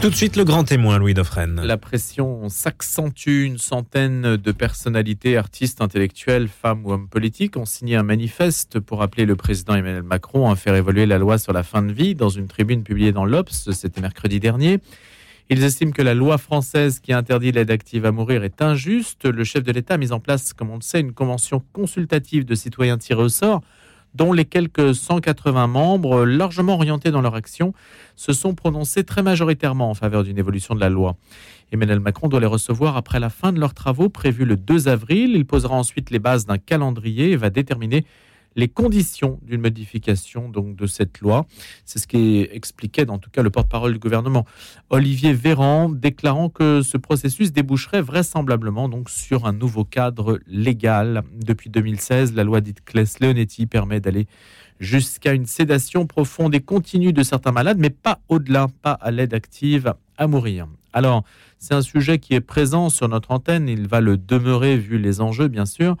Tout de suite, le grand témoin, Louis Dauphren. La pression s'accentue. Une centaine de personnalités, artistes, intellectuels, femmes ou hommes politiques ont signé un manifeste pour appeler le président Emmanuel Macron à faire évoluer la loi sur la fin de vie dans une tribune publiée dans l'Obs, c'était mercredi dernier. Ils estiment que la loi française qui interdit l'aide active à mourir est injuste. Le chef de l'État a mis en place, comme on le sait, une convention consultative de citoyens tirés au sort dont les quelques 180 membres, largement orientés dans leur action, se sont prononcés très majoritairement en faveur d'une évolution de la loi. Emmanuel Macron doit les recevoir après la fin de leurs travaux prévus le 2 avril. Il posera ensuite les bases d'un calendrier et va déterminer les conditions d'une modification donc de cette loi. C'est ce qui expliquait en tout cas le porte-parole du gouvernement, Olivier Véran, déclarant que ce processus déboucherait vraisemblablement sur un nouveau cadre légal. Depuis 2016, la loi dite Claes-Leonetti permet d'aller jusqu'à une sédation profonde et continue de certains malades, mais pas au-delà, pas à l'aide active à mourir. Alors, c'est un sujet qui est présent sur notre antenne, il va le demeurer vu les enjeux, bien sûr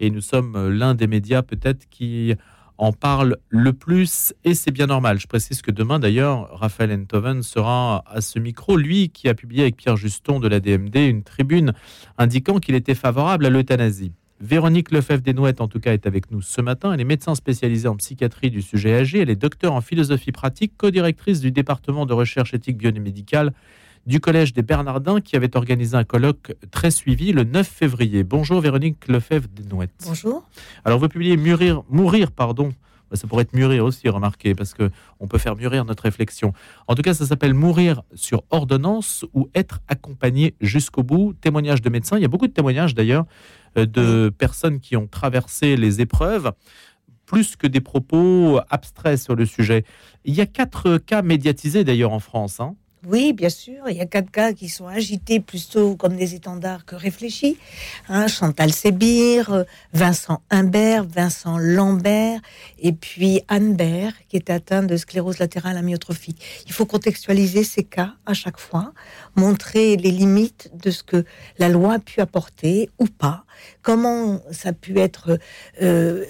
et nous sommes euh, l'un des médias peut-être qui en parle le plus et c'est bien normal. Je précise que demain d'ailleurs, Raphaël Enthoven sera à ce micro, lui qui a publié avec Pierre Juston de la DMD une tribune indiquant qu'il était favorable à l'euthanasie. Véronique Lefebvre-Desnouettes, en tout cas, est avec nous ce matin. Elle est médecin spécialisée en psychiatrie du sujet âgé. Elle est docteur en philosophie pratique, co-directrice du département de recherche éthique biomédicale du Collège des Bernardins qui avait organisé un colloque très suivi le 9 février. Bonjour Véronique Lefebvre-Desnouettes. Bonjour. Alors vous publiez Mûrir, Mourir, pardon. Bah, ça pourrait être mûrir aussi, remarquez, parce que on peut faire mûrir notre réflexion. En tout cas, ça s'appelle Mourir sur ordonnance ou être accompagné jusqu'au bout. Témoignage de médecins. Il y a beaucoup de témoignages d'ailleurs euh, de personnes qui ont traversé les épreuves plus que des propos abstraits sur le sujet. Il y a quatre cas médiatisés d'ailleurs en France. Hein. Oui, bien sûr. Il y a quatre cas qui sont agités plutôt comme des étendards que réfléchis. Hein, Chantal Sébir, Vincent Humbert, Vincent Lambert, et puis Anne qui est atteinte de sclérose latérale amyotrophique. Il faut contextualiser ces cas à chaque fois, montrer les limites de ce que la loi a pu apporter ou pas, comment ça a pu être euh,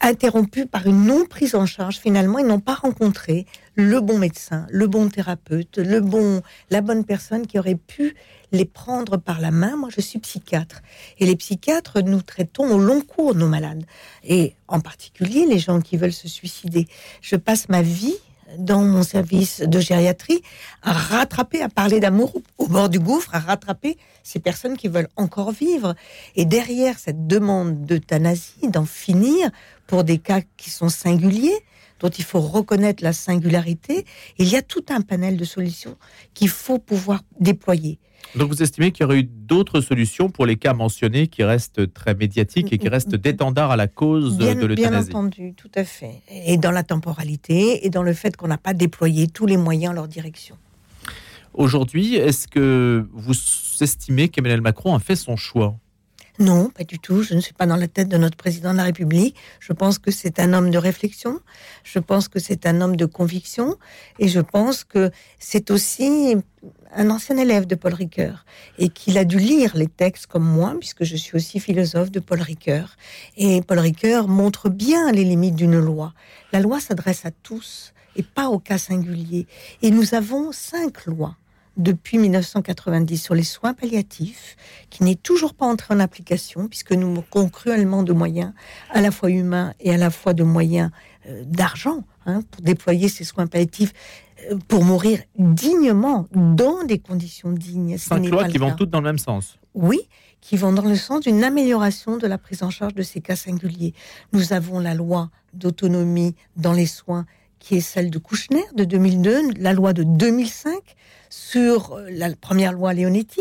interrompus par une non prise en charge. Finalement, ils n'ont pas rencontré le bon médecin, le bon thérapeute, le bon, la bonne personne qui aurait pu les prendre par la main. Moi, je suis psychiatre. Et les psychiatres, nous traitons au long cours nos malades. Et en particulier les gens qui veulent se suicider. Je passe ma vie dans mon service de gériatrie à rattraper, à parler d'amour au bord du gouffre, à rattraper ces personnes qui veulent encore vivre. Et derrière cette demande d'euthanasie, d'en finir pour des cas qui sont singuliers, dont il faut reconnaître la singularité, il y a tout un panel de solutions qu'il faut pouvoir déployer. Donc vous estimez qu'il y aurait eu d'autres solutions pour les cas mentionnés qui restent très médiatiques et qui restent d'étendard à la cause de l'euthanasie Bien entendu, tout à fait. Et dans la temporalité et dans le fait qu'on n'a pas déployé tous les moyens en leur direction. Aujourd'hui, est-ce que vous estimez qu'Emmanuel Macron a fait son choix? Non, pas du tout. Je ne suis pas dans la tête de notre président de la République. Je pense que c'est un homme de réflexion. Je pense que c'est un homme de conviction. Et je pense que c'est aussi un ancien élève de Paul Ricoeur et qu'il a dû lire les textes comme moi, puisque je suis aussi philosophe de Paul Ricoeur. Et Paul Ricoeur montre bien les limites d'une loi. La loi s'adresse à tous et pas au cas singulier. Et nous avons cinq lois depuis 1990 sur les soins palliatifs, qui n'est toujours pas entré en application, puisque nous manquons cruellement de moyens, à la fois humains et à la fois de moyens euh, d'argent, hein, pour déployer ces soins palliatifs, euh, pour mourir dignement, dans des conditions dignes. Cinq lois qui vont toutes dans le même sens. Oui, qui vont dans le sens d'une amélioration de la prise en charge de ces cas singuliers. Nous avons la loi d'autonomie dans les soins qui est celle de Kouchner de 2002, la loi de 2005 sur euh, la première loi Leonetti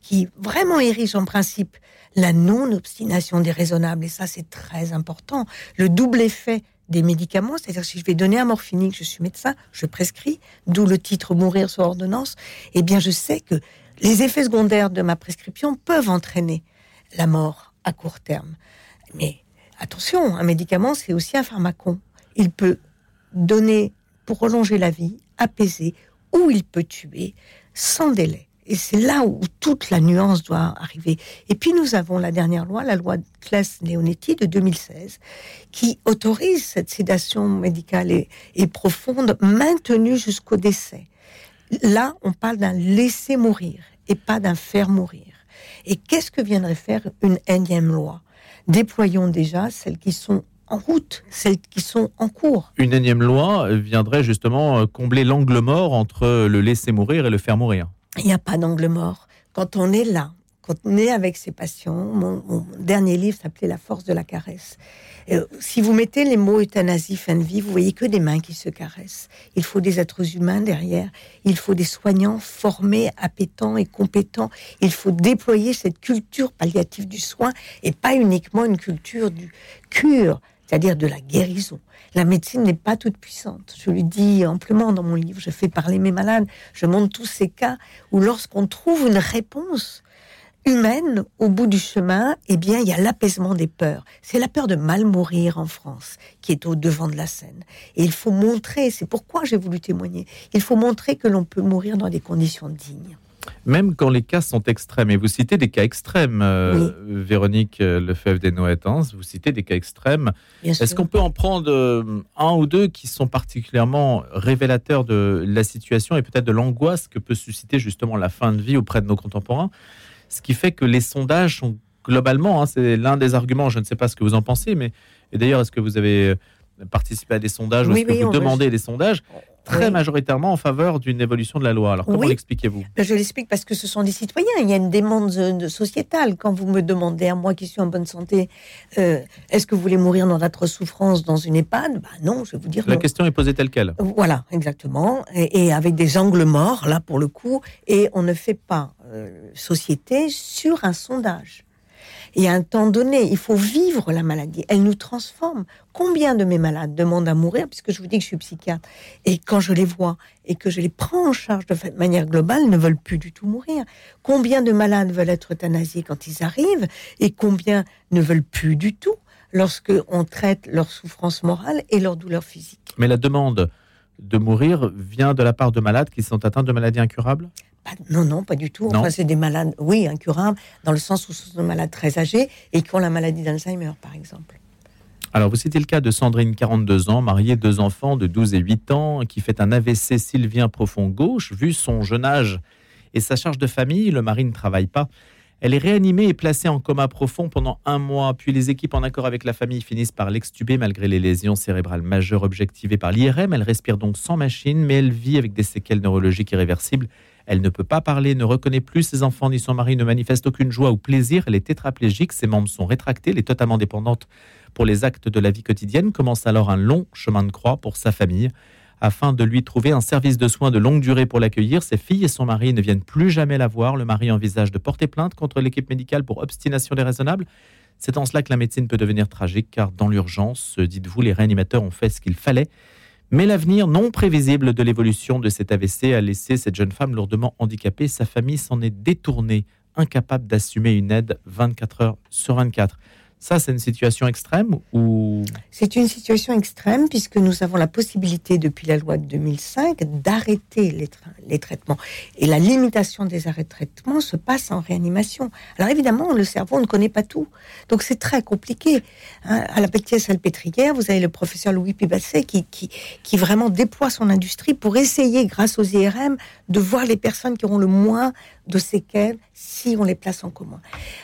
qui, vraiment érige en principe la non-obstination déraisonnable. Et ça, c'est très important. Le double effet des médicaments, c'est-à-dire si je vais donner un morphinique, je suis médecin, je prescris, d'où le titre mourir sur ordonnance, eh bien je sais que les effets secondaires de ma prescription peuvent entraîner la mort à court terme. Mais attention, un médicament, c'est aussi un pharmacon. Il peut donner pour prolonger la vie, apaiser, ou il peut tuer sans délai. Et c'est là où toute la nuance doit arriver. Et puis nous avons la dernière loi, la loi Claes-Leonetti de 2016, qui autorise cette sédation médicale et, et profonde maintenue jusqu'au décès. Là, on parle d'un laisser mourir et pas d'un faire mourir. Et qu'est-ce que viendrait faire une énième loi? Déployons déjà celles qui sont en route, celles qui sont en cours. Une énième loi viendrait justement euh, combler l'angle mort entre le laisser mourir et le faire mourir. Il n'y a pas d'angle mort. Quand on est là, quand on est avec ses patients, mon, dernier livre s'appelait La force de la caresse. Euh, si vous mettez les mots euthanasie, fin de vie, vous voyez que des mains qui se caressent. Il faut des êtres humains derrière. Il faut des soignants formés, appétents et compétents. Il faut déployer cette culture palliative du soin et pas uniquement une culture du cure, c'est-à-dire de la guérison. La médecine n'est pas toute puissante. Je le dis amplement dans mon livre. Je fais parler mes malades. Je montre tous ces cas où lorsqu'on trouve une réponse, humaine au bout du chemin, eh bien, il y a l'apaisement des peurs. C'est la peur de mal mourir en France qui est au devant de la scène. Et il faut montrer, c'est pourquoi j'ai voulu témoigner, il faut montrer que l'on peut mourir dans des conditions dignes. Même quand les cas sont extrêmes, et vous citez des cas extrêmes, euh, Véronique euh, Lefebvre des Noëtans, vous citez des cas extrêmes. Est-ce qu'on peut en prendre euh, un ou deux qui sont particulièrement révélateurs de la situation et peut-être de l'angoisse que peut susciter justement la fin de vie auprès de nos contemporains? Ce qui fait que les sondages sont globalement, hein, c'est l'un des arguments, je ne sais pas ce que vous en pensez, mais d'ailleurs, est-ce que vous avez participé à des sondages ou est-ce que vous demandez des sondages? Très majoritairement en faveur d'une évolution de la loi. Alors comment l'expliquez-vous? Ben, Je l'explique parce que ce sont des citoyens. Il y a une demande sociétale. Quand vous me demandez à moi qui suis en bonne santé, euh, est-ce que vous voulez mourir dans votre souffrance dans une EHPAD? Ben Non, je vais vous dire. La question est posée telle quelle? Voilà, exactement. Et, et, avec des angles morts là pour le coup. Et on ne fait pas euh, société sur un sondage. Et à un temps donné, il faut vivre la maladie. Elle nous transforme. Combien de mes malades demandent à mourir, puisque je vous dis que je suis psychiatre, et quand je les vois et que je les prends en charge de manière globale, ne veulent plus du tout mourir. Combien de malades veulent être euthanasiés quand ils arrivent, et combien ne veulent plus du tout lorsque on traite leur souffrance morale et leur douleur physique. Mais la demande de mourir vient de la part de malades qui sont atteints de maladies incurables? Non, non, pas du tout. Enfin, c'est des malades, oui, incurables, dans le sens où ce sont des malades très âgés et qui ont la maladie d'Alzheimer, par exemple. Alors, vous citez le cas de Sandrine, 42 ans, mariée, deux enfants de 12 et 8 ans, qui fait un AVC sylvien profond gauche. Vu son jeune âge et sa charge de famille, le mari ne travaille pas. Elle est réanimée et placée en coma profond pendant un mois. Puis les équipes, en accord avec la famille, finissent par l'extuber malgré les lésions cérébrales majeures objectivées par l'IRM. Elle respire donc sans machine, mais elle vit avec des séquelles neurologiques irréversibles elle ne peut pas parler, ne reconnaît plus ses enfants ni son mari, ne manifeste aucune joie ou plaisir. Elle est tétraplégique, ses membres sont rétractés, elle est totalement dépendante pour les actes de la vie quotidienne. Commence alors un long chemin de croix pour sa famille. Afin de lui trouver un service de soins de longue durée pour l'accueillir, ses filles et son mari ne viennent plus jamais la voir. Le mari envisage de porter plainte contre l'équipe médicale pour obstination déraisonnable. C'est en cela que la médecine peut devenir tragique, car dans l'urgence, dites-vous, les réanimateurs ont fait ce qu'il fallait. Mais l'avenir non prévisible de l'évolution de cet AVC a laissé cette jeune femme lourdement handicapée. Sa famille s'en est détournée, incapable d'assumer une aide 24 heures sur 24. Ça, c'est une situation extrême ou? C'est une situation extrême puisque nous avons la possibilité, depuis la loi de 2005, d'arrêter les, traitements. Et la limitation des arrêts de traitement se passe en réanimation. Alors évidemment, le cerveau ne connaît pas tout. Donc c'est très compliqué. Hein. à la petite salpêtrière, vous avez le professeur Louis Pibasset qui, vraiment déploie son industrie pour essayer, grâce aux IRM, de voir les personnes qui auront le moins de séquelles si on les place en coma.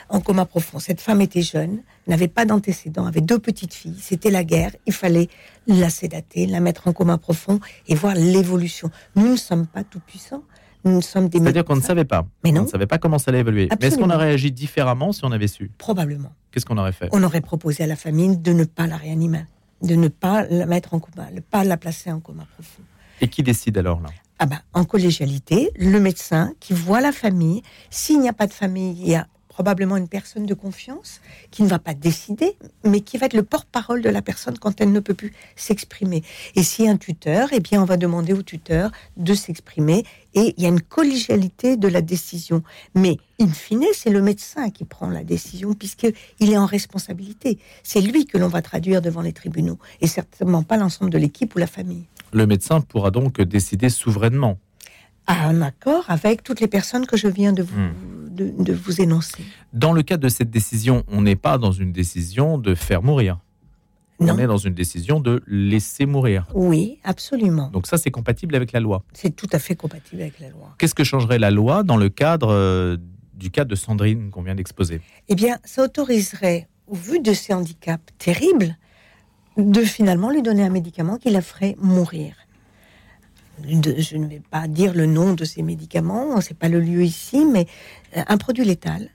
En coma profond. Cette femme était jeune, n'avait pas d'antécédents, avait deux petites filles. C'était la guerre. Il fallait la sédater, la mettre en coma profond et voir l'évolution. Nous ne sommes pas tout puissants. Nous sommes des. C'est-à-dire qu'on ne savait pas. Mais non. On ne savait pas comment ça allait évoluer. Mais est-ce qu'on aurait réagi différemment si on avait su? Probablement. Qu'est-ce qu'on aurait fait? On aurait proposé à la famille de ne pas la réanimer, de ne pas la mettre en coma, de ne pas la placer en coma profond. Et qui décide alors là? Ah ben, en collégialité, le médecin qui voit la famille. S'il n'y a pas de famille, il y a probablement une personne de confiance qui ne va pas décider, mais qui va être le porte-parole de la personne quand elle ne peut plus s'exprimer. Et si un tuteur, eh bien, on va demander au tuteur de s'exprimer et il y a une collégialité de la décision. Mais in fine, c'est le médecin qui prend la décision puisqu'il est en responsabilité. C'est lui que l'on va traduire devant les tribunaux et certainement pas l'ensemble de l'équipe ou la famille. Le médecin pourra donc décider souverainement. À un accord avec toutes les personnes que je viens de vous, hmm. de, vous énoncer. Dans le cas de cette décision, on n'est pas dans une décision de faire mourir. On Non. est dans une décision de laisser mourir. Oui, absolument. Donc ça, c'est compatible avec la loi. C'est tout à fait compatible avec la loi. Qu'est-ce que changerait la loi dans le cadre euh, du cas de Sandrine qu'on vient d'exposer? Eh bien, ça autoriserait, au vu de ces handicaps terribles, de finalement lui donner un médicament qui la ferait mourir. De- je ne vais pas dire le nom de ces médicaments, c'est pas le lieu ici, mais euh, un produit létal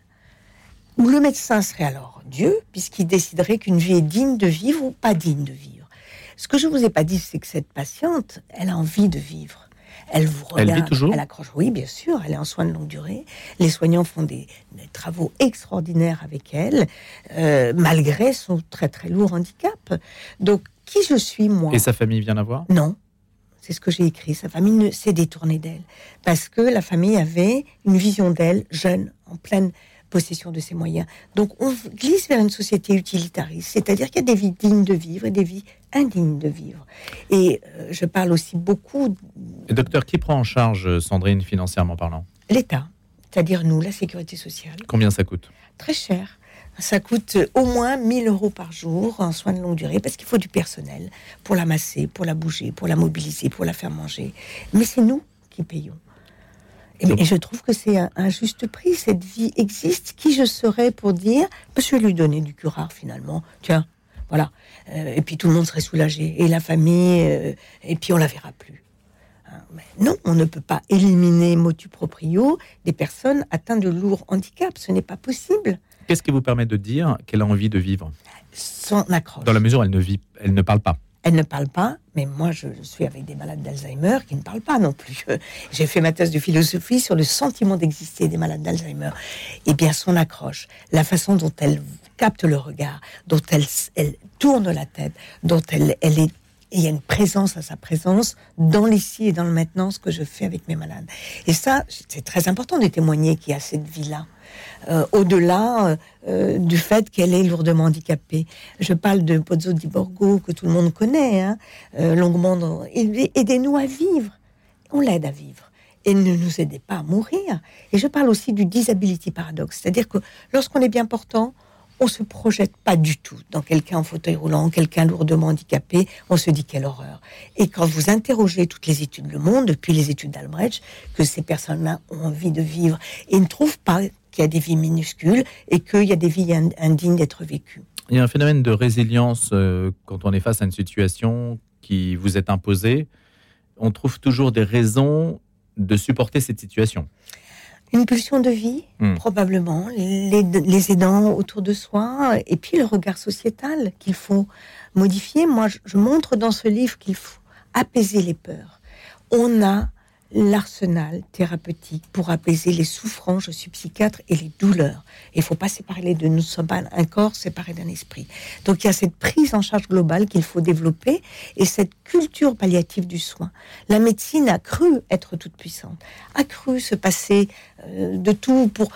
où le médecin serait alors Dieu, puisqu'il déciderait qu'une vie est digne de vivre ou pas digne de vivre. Ce que je vous ai pas dit, c'est que cette patiente, elle a envie de vivre. Elle vous Elle regarde, vit toujours elle accroche. Oui, bien sûr, elle est en soins de longue durée. Les soignants font des, des travaux extraordinaires avec elle, euh, malgré son très très lourd handicap. Donc, qui je suis moi? Et sa famille vient la voir? Non. C'est ce que j'ai écrit. Sa famille ne s'est détournée d'elle. Parce que la famille avait une vision d'elle, jeune, en pleine possession de ses moyens. Donc on glisse vers une société utilitariste, c'est-à-dire qu'il y a des vies dignes de vivre et des vies indignes de vivre. Et euh, je parle aussi beaucoup Et docteur, qui prend en charge euh, Sandrine financièrement parlant? l'État, c'est-à-dire nous, la sécurité sociale. Combien ça coûte? Très cher. Ça coûte au moins 1000 euros par jour en soins de longue durée parce qu'il faut du personnel pour la masser, pour la bouger, pour la mobiliser, pour la faire manger. Mais c'est nous qui payons. Et, Donc- et je trouve que c'est un, un juste prix. Cette vie existe. Qui je serais pour dire bah, Je vais lui donner du curare finalement. Tiens, voilà. Euh, et puis tout le monde serait soulagé. Et la famille, euh, et puis on la verra plus. Hein, non, on ne peut pas éliminer motu proprio des personnes atteintes de lourds handicaps. Ce n'est pas possible. Qu'est-ce qui vous permet de dire qu'elle a envie de vivre? Son accroche. Dans la mesure où elle ne vit, elle ne parle pas. Elle ne parle pas, mais moi je suis avec des malades d'Alzheimer qui ne parlent pas non plus. J'ai fait ma thèse de philosophie sur le sentiment d'exister des malades d'Alzheimer. Eh bien, son accroche, la façon dont elle capte le regard, dont elle, elle tourne la tête, dont elle, elle est. et Il y a une présence à sa présence dans l'ici et dans le maintenant, ce que je fais avec mes malades. Et ça, c'est très important de témoigner qu'il y a cette vie-là. Euh, au-delà euh, du fait qu'elle est lourdement handicapée. Je parle de Pozzo di Borgo, que tout le monde connaît, hein, euh, longuement. Aidez-nous à vivre. On l'aide à vivre. Et ne nous aidez pas à mourir. Et je parle aussi du disability paradoxe. C'est-à-dire que lorsqu'on est bien portant, on se projette pas du tout dans quelqu'un en fauteuil roulant, quelqu'un lourdement handicapé. On se dit quelle horreur. Et quand vous interrogez toutes les études Le Monde, depuis les études d'Albrecht, que ces personnes-là ont envie de vivre et ne trouvent pas qu'il y a des vies minuscules et qu'il y a des vies ind- indignes d'être vécues. Il y a un phénomène de résilience euh, quand on est face à une situation qui vous est imposée. On trouve toujours des raisons de supporter cette situation. Une pulsion de vie, Hmm. probablement, les, les aidants autour de soi, et puis le regard sociétal qu'il faut modifier. Moi, je, je montre dans ce livre qu'il faut apaiser les peurs. On a l'arsenal thérapeutique pour apaiser les souffrances, je suis psychiatre, et les douleurs. Il faut pas séparer les deux. Nous ne sommes pas un corps séparé d'un esprit. Donc il y a cette prise en charge globale qu'il faut développer et cette culture palliative du soin. La médecine a cru être toute puissante, a cru se passer euh, de tout pour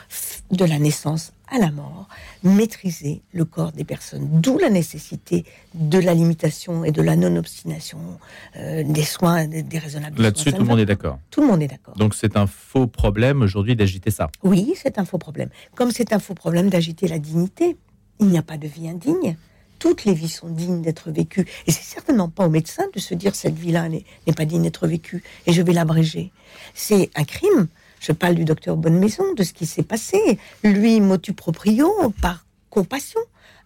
de la naissance à la mort, maîtriser le corps des personnes. D'où la nécessité de la limitation et de la non-obstination euh, des soins, des, des raisonnables Là-dessus, tout le monde est d'accord. Tout le monde est d'accord. Donc c'est un faux problème aujourd'hui d'agiter ça. Oui, c'est un faux problème. Comme c'est un faux problème d'agiter la dignité. Il n'y a pas de vie indigne. Toutes les vies sont dignes d'être vécues. Et c'est certainement pas au médecin de se dire cette vie-là n'est pas digne d'être vécue et je vais l'abréger. C'est un crime. Je parle du docteur Bonnemaison, de ce qui s'est passé. Lui, motu proprio, par compassion,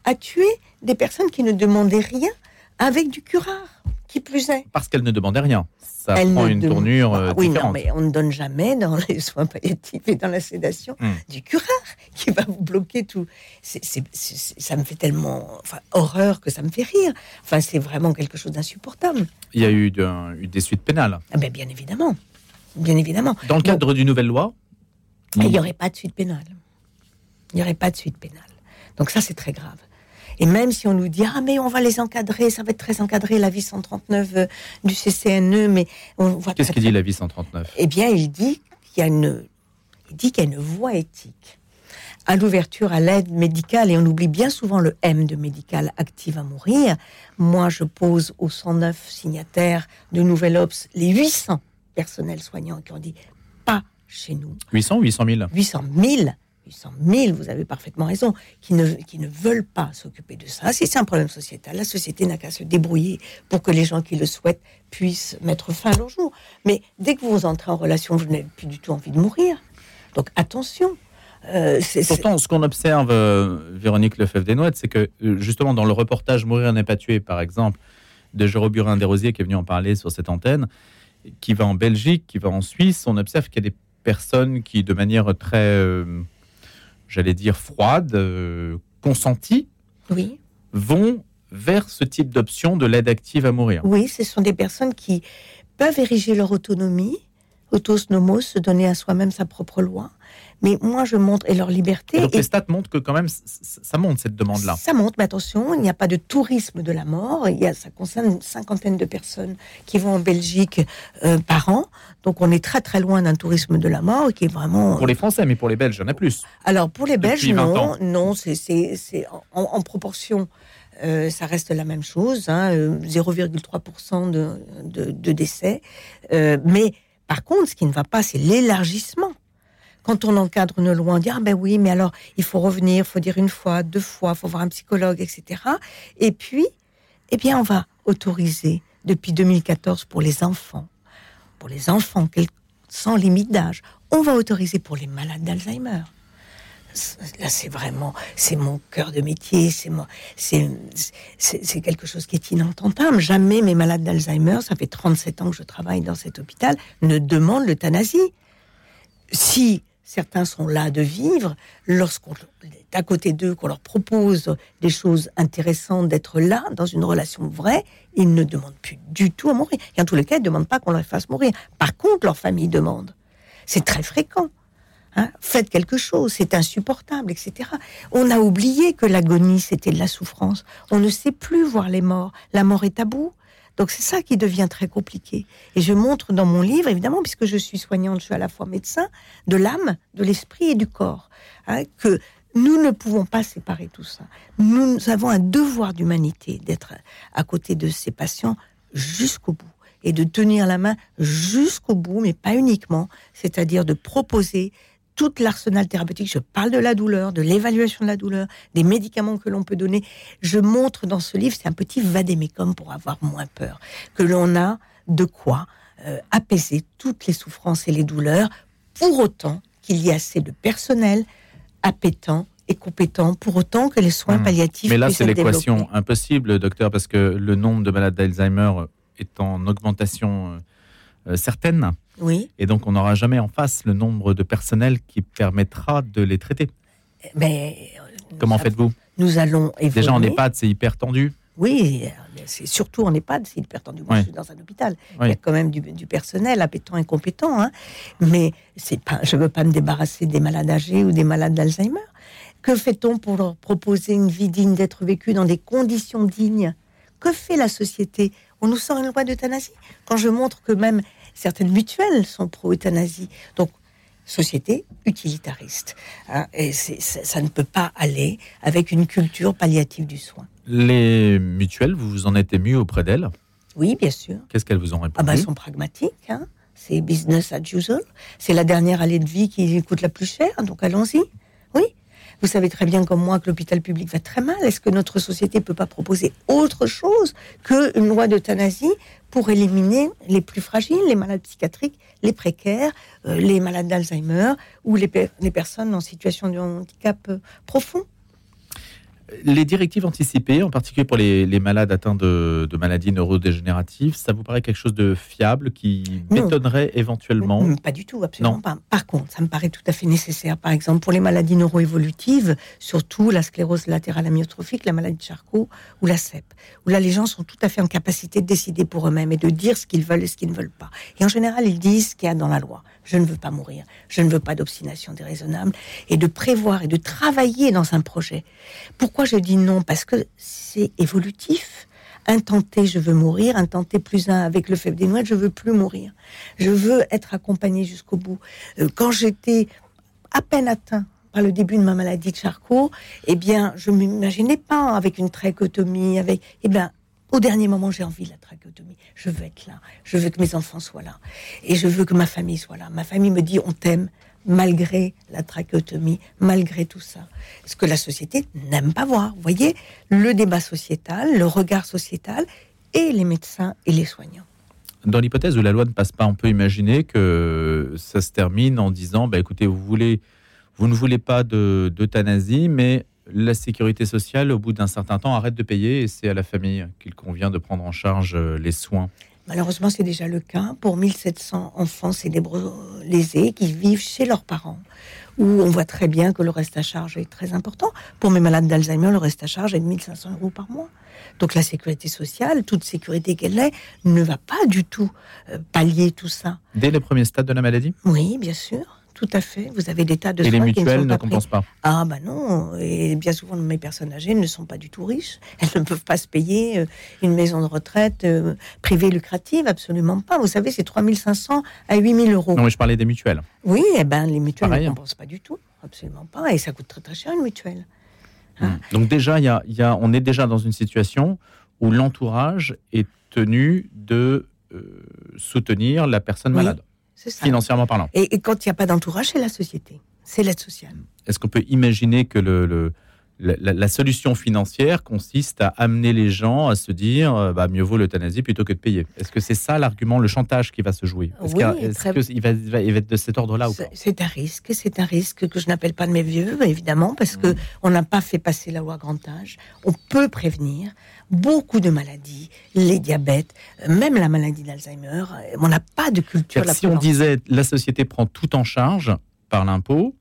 a tué des personnes qui ne demandaient rien avec du curare, qui plus est. Parce qu'elle ne demandait rien. Ça Elle prend ne une tournure euh, Ah oui, non, différente. mais on ne donne jamais dans les soins palliatifs et dans la sédation Hmm. du curare qui va vous bloquer tout. Ça me fait tellement enfin, horreur que ça me fait rire. Enfin, c'est vraiment quelque chose d'insupportable. Il y a eu, de- eu des suites pénales. Ah ben, bien évidemment. Bien évidemment. Dans le cadre d'une nouvelle loi, Il n'y aurait pas de suite pénale. Il n'y aurait pas de suite pénale. Donc ça, c'est très grave. Et même si on nous dit, ah mais on va les encadrer, ça va être très encadré, la vie 139 euh, du CCNE, mais on voit qu'est-ce qu'il dit la vie 139 Eh bien, il dit qu'il y a une, il dit qu'il y a une voie éthique à l'ouverture à l'aide médicale, et on oublie bien souvent le M de médical active à mourir. Moi, je pose aux 109 signataires de Nouvelle Ops les 800 personnels soignants qui ont dit pas chez nous. 800 ou 800 000 800 000 800 000, vous avez parfaitement raison, qui ne, qui ne veulent pas s'occuper de ça. Si c'est un problème sociétal, la société n'a qu'à se débrouiller pour que les gens qui le souhaitent puissent mettre fin à leur jour. Mais dès que vous entrez en relation, vous n'avez plus du tout envie de mourir. Donc attention. Euh, Pourtant, ce qu'on observe, euh, Véronique Lefebvre-Desnoëttes, c'est que euh, justement dans le reportage Mourir n'est pas tué, par exemple, de Jérôme Burin Desrosiers, qui est venu en parler sur cette antenne, qui va en Belgique, qui va en Suisse, on observe qu'il y a des personnes qui, de manière très j'allais dire, froide, euh, consentie, oui. vont vers ce type d'option de l'aide active à mourir. Oui, ce sont des personnes qui peuvent ériger leur autonomie, autosnomos, se donner à soi-même sa propre loi, mais moi, je montre, et leur liberté. donc les stats montrent que quand même, ça monte cette demande-là. Ça monte, mais attention, il n'y a pas de tourisme de la mort. Il y a, ça concerne une cinquantaine de personnes qui vont en Belgique euh, par an. Donc on est très très loin d'un tourisme de la mort qui est vraiment. Pour les Français, mais pour les Belges, il y en a plus. Alors pour les Belges, non, non, c'est en, proportion. Euh, ça reste la même chose, hein, 0,3% euh, de, de, décès. mais par contre, ce qui ne va pas, c'est l'élargissement quand on encadre une loi, on dit ah ben oui, mais alors il faut revenir, il faut dire une fois, deux fois, il faut voir un psychologue, etc. Et puis, eh bien, on va autoriser depuis 2014 pour les enfants, pour les enfants sans limite d'âge, on va autoriser pour les malades d'Alzheimer. Là, c'est vraiment, c'est mon cœur de métier, c'est c'est quelque chose qui est inentendable. Jamais mes malades d'Alzheimer, ça fait 37 ans que je travaille dans cet hôpital, ne demandent l'euthanasie. Si certains sont là de vivre, lorsqu'on est à côté d'eux, qu'on leur propose des choses intéressantes, d'être là, dans une relation vraie, ils ne demandent plus du tout à mourir. Et en tous les cas, ils ne demandent pas qu'on leur fasse mourir. Par contre, leur famille demande. C'est très fréquent. Hein. Faites quelque chose, c'est insupportable, etc. On a oublié que l'agonie, c'était de la souffrance. On ne sait plus voir les morts. La mort est tabou. Donc c'est ça qui devient très compliqué. Et je montre dans mon livre, évidemment, puisque je suis soignante, je suis à la fois médecin, de l'âme, de l'esprit et du corps, hein, que nous ne pouvons pas séparer tout ça. Nous avons un devoir d'humanité d'être à côté de ces patients jusqu'au bout et de tenir la main jusqu'au bout, mais pas uniquement, c'est-à-dire de proposer tout l'arsenal thérapeutique. Je parle de la douleur, de l'évaluation de la douleur, des médicaments que l'on peut donner. Je montre dans ce livre, c'est un petit vadémécum pour avoir moins peur, que l'on a de quoi euh, apaiser toutes les souffrances et les douleurs, pour autant qu'il y ait assez de personnel appétant et compétent, pour autant que les soins hmm. palliatifs. Mais là, c'est l'équation impossible, docteur, parce que le nombre de malades d'Alzheimer est en augmentation euh, certaine. Oui. Et donc, on n'aura jamais en face le nombre de personnel qui permettra de les traiter. Mais Comment faites-vous? Nous allons évoluer. Déjà, en EHPAD, c'est hyper tendu. Oui, c'est surtout en EHPAD, c'est hyper tendu. Moi, je suis dans un hôpital. Il y a quand même du, personnel appétant et compétent. Hein. Mais pas, je ne veux pas me débarrasser des malades âgés ou des malades d'Alzheimer. Que fait-on pour leur proposer une vie digne d'être vécue dans des conditions dignes? Que fait la société? On nous sort une loi d'euthanasie? Quand je montre que même certaines mutuelles sont pro-euthanasie. Donc, société utilitariste. Hein, et ça, ne peut pas aller avec une culture palliative du soin. Les mutuelles, vous vous en êtes ému auprès d'elles? Oui, bien sûr. Qu'est-ce qu'elles vous ont répondu ah ben, Elles sont pragmatiques. Hein. C'est business as usual. C'est la dernière allée de vie qui coûte la plus cher, donc allons-y. Oui, vous savez très bien comme moi que l'hôpital public va très mal. Est-ce que notre société ne peut pas proposer autre chose qu'une loi d'euthanasie pour éliminer les plus fragiles, les malades psychiatriques, les précaires, euh, les malades d'Alzheimer ou les, personnes en situation de handicap euh, profond? Les directives anticipées, en particulier pour les, malades atteints de, maladies neurodégénératives, ça vous paraît quelque chose de fiable qui m'étonnerait éventuellement? Pas du tout, absolument pas. Par contre, ça me paraît tout à fait nécessaire. Par exemple, pour les maladies neuroévolutives, surtout la sclérose latérale amyotrophique, la maladie de Charcot ou la CEP, où là, les gens sont tout à fait en capacité de décider pour eux-mêmes et de dire ce qu'ils veulent et ce qu'ils ne veulent pas. Et en général, ils disent ce qu'il y a dans la loi. Je ne veux pas mourir. Je ne veux pas d'obstination déraisonnable. Et de prévoir et de travailler dans un projet. Pourquoi je dis non? Parce que c'est évolutif. Un tenté, je veux mourir. Un tenté plus un avec le faible des noix, je veux plus mourir. Je veux être accompagné jusqu'au bout. Euh, quand j'étais à peine atteint par le début de ma maladie de Charcot, eh bien, je m'imaginais pas avec une trachéotomie, avec, eh bien, au dernier moment, j'ai envie de la trachéotomie. Je veux être là. Je veux que mes enfants soient là. Et je veux que ma famille soit là. Ma famille me dit, on t'aime. Malgré la trachéotomie, malgré tout ça. Ce que la société n'aime pas voir. Vous voyez, le débat sociétal, le regard sociétal et les médecins et les soignants. Dans l'hypothèse où la loi ne passe pas, on peut imaginer que ça se termine en disant bah, écoutez, vous, voulez, vous ne voulez pas d'euthanasie, mais la sécurité sociale, au bout d'un certain temps, arrête de payer et c'est à la famille qu'il convient de prendre en charge euh, les soins. Malheureusement, c'est déjà le cas pour 1700 enfants célébraux lésés qui vivent chez leurs parents, où on voit très bien que le reste à charge est très important. Pour mes malades d'Alzheimer, le reste à charge est de 1500 euros par mois. Donc la sécurité sociale, toute sécurité qu'elle est, ne va pas du tout euh, pallier tout ça. Dès les premiers stades de la maladie? Oui, bien sûr. Tout à fait. Vous avez des tas de Et les mutuelles ne, compensent pas. Ah bah non. Et bien souvent, mes personnes âgées ne sont pas du tout riches. Elles ne peuvent pas se payer euh, une maison de retraite euh, privée lucrative, absolument pas. Vous savez, c'est 3500 à 8000 euros. Non, mais je parlais des mutuelles. Oui, eh ben les mutuelles ne compensent pas du tout, absolument pas. Et ça coûte très très cher une mutuelle. Hein. Hmm. Donc déjà, y a, y a, on est déjà dans une situation où l'entourage est tenu de euh, soutenir la personne malade. Financièrement parlant. Et, quand il n'y a pas d'entourage, c'est la société. C'est l'aide sociale. Est-ce qu'on peut imaginer que le, la, solution financière consiste à amener les gens à se dire euh, bah, mieux vaut l'euthanasie plutôt que de payer Est-ce que c'est ça l'argument, le chantage qui va se jouer? Est-ce qu'il va, va, être de cet ordre-là ou pas? C'est un risque, c'est un risque que je n'appelle pas de mes vieux, évidemment, parce que mmh. on n'a pas fait passer la loi grand âge. On peut prévenir beaucoup de maladies, les diabètes, même la maladie d'Alzheimer. On n'a pas de culture. Si on disait la société prend tout en charge par l'impôt,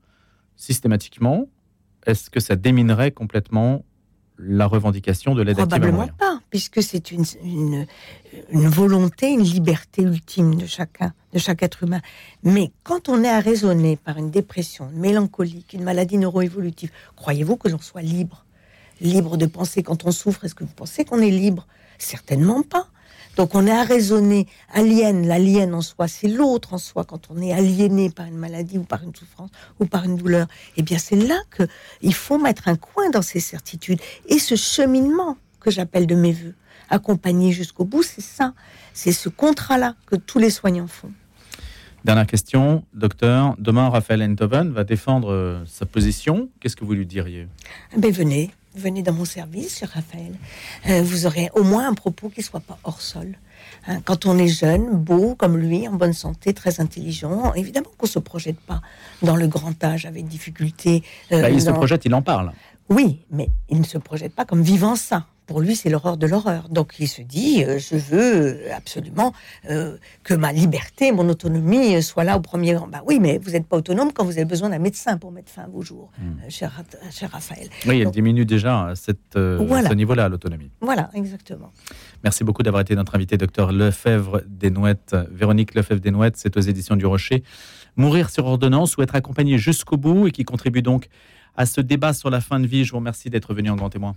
systématiquement, est-ce que ça déminerait complètement la revendication de l'aide active Probablement pas, puisque c'est une, une, volonté, une liberté ultime de chacun, de chaque être humain. Mais quand on est à raisonner par une dépression, une mélancolie, une maladie neuroévolutive, croyez-vous que l'on soit libre? Libre de penser quand on souffre Est-ce que vous pensez qu'on est libre? Certainement pas. Donc on est à raisonner, alien, l'alien en soi, c'est l'autre en soi, quand on est aliéné par une maladie ou par une souffrance ou par une douleur, eh bien c'est là que il faut mettre un coin dans ces certitudes. Et ce cheminement que j'appelle de mes voeux, accompagné jusqu'au bout, c'est ça, c'est ce contrat-là que tous les soignants font. Dernière question, docteur. Demain, Raphaël Enthoven va défendre euh, sa position. Qu'est-ce que vous lui diriez? Eh ben, Venez, venez dans mon service, cher Raphaël. Euh, vous aurez au moins un propos qui soit pas hors sol. Hein, quand on est jeune, beau comme lui, en bonne santé, très intelligent, évidemment qu'on se projette pas dans le grand âge avec difficulté. Euh, bah, il se projette, il en parle. Oui, mais il ne se projette pas comme vivant ça pour lui, c'est l'horreur de l'horreur. Donc il se dit, euh, je veux absolument euh, que ma liberté, mon autonomie soit là au premier rang. Bah oui, mais vous n'êtes pas autonome quand vous avez besoin d'un médecin pour mettre fin à vos jours, hmm. euh, cher, Raphaël. Oui, elle diminue déjà à, ce niveau-là, l'autonomie. Voilà, exactement. Merci beaucoup d'avoir été notre invité, docteur Lefebvre Desnouettes. Véronique Lefebvre Desnouettes, c'est aux éditions du Rocher. Mourir sur ordonnance ou être accompagné jusqu'au bout et qui contribue donc à ce débat sur la fin de vie. Je vous remercie d'être venu en grand témoin.